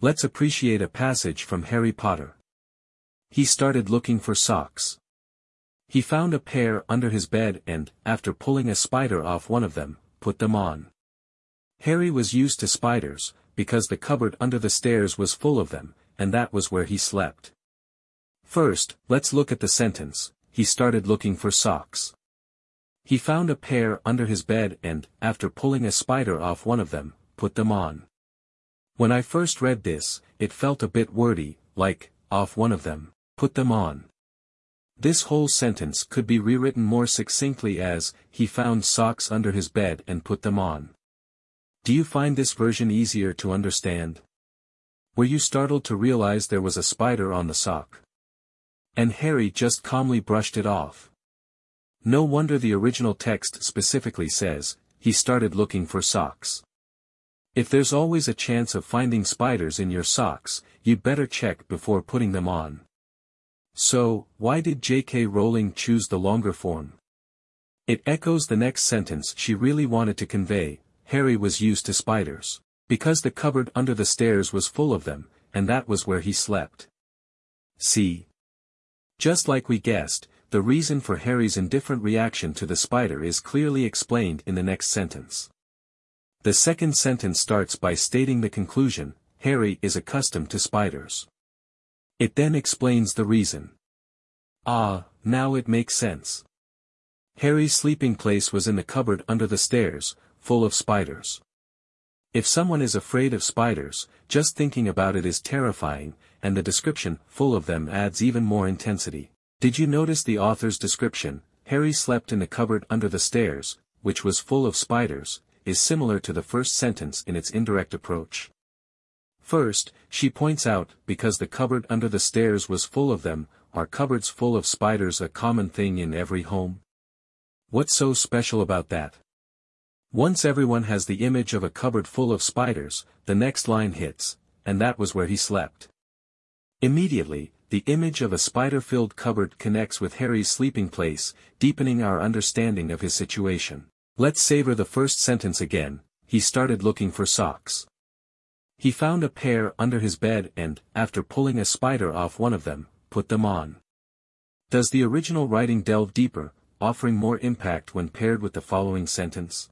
Let's appreciate a passage from Harry Potter. He started looking for socks. He found a pair under his bed and, after pulling a spider off one of them, put them on. Harry was used to spiders, because the cupboard under the stairs was full of them, and that was where he slept. First, let's look at the sentence, he started looking for socks. He found a pair under his bed and, after pulling a spider off one of them, put them on. When I first read this, it felt a bit wordy, like, off one of them, put them on. This whole sentence could be rewritten more succinctly as, he found socks under his bed and put them on. Do you find this version easier to understand? Were you startled to realize there was a spider on the sock? And Harry just calmly brushed it off. No wonder the original text specifically says, he started looking for socks. If there's always a chance of finding spiders in your socks, you'd better check before putting them on. So, why did J.K. Rowling choose the longer form? It echoes the next sentence she really wanted to convey, Harry was used to spiders. Because the cupboard under the stairs was full of them, and that was where he slept. See. Just like we guessed, the reason for Harry's indifferent reaction to the spider is clearly explained in the next sentence. The second sentence starts by stating the conclusion, Harry is accustomed to spiders. It then explains the reason. Ah, now it makes sense. Harry's sleeping place was in the cupboard under the stairs, full of spiders. If someone is afraid of spiders, just thinking about it is terrifying, and the description, full of them adds even more intensity. Did you notice the author's description, Harry slept in the cupboard under the stairs, which was full of spiders, is similar to the first sentence in its indirect approach. First, she points out, because the cupboard under the stairs was full of them, are cupboards full of spiders a common thing in every home? What's so special about that? Once everyone has the image of a cupboard full of spiders, the next line hits, and that was where he slept. Immediately, the image of a spider-filled cupboard connects with Harry's sleeping place, deepening our understanding of his situation. Let's savor the first sentence again, he started looking for socks. He found a pair under his bed and, after pulling a spider off one of them, put them on. Does the original writing delve deeper, offering more impact when paired with the following sentence?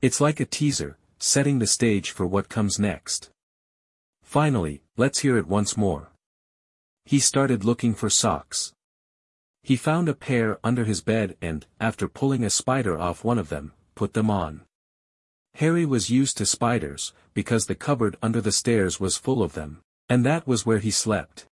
It's like a teaser, setting the stage for what comes next. Finally, let's hear it once more. He started looking for socks. He found a pair under his bed and, after pulling a spider off one of them, put them on. Harry was used to spiders, because the cupboard under the stairs was full of them, and that was where he slept.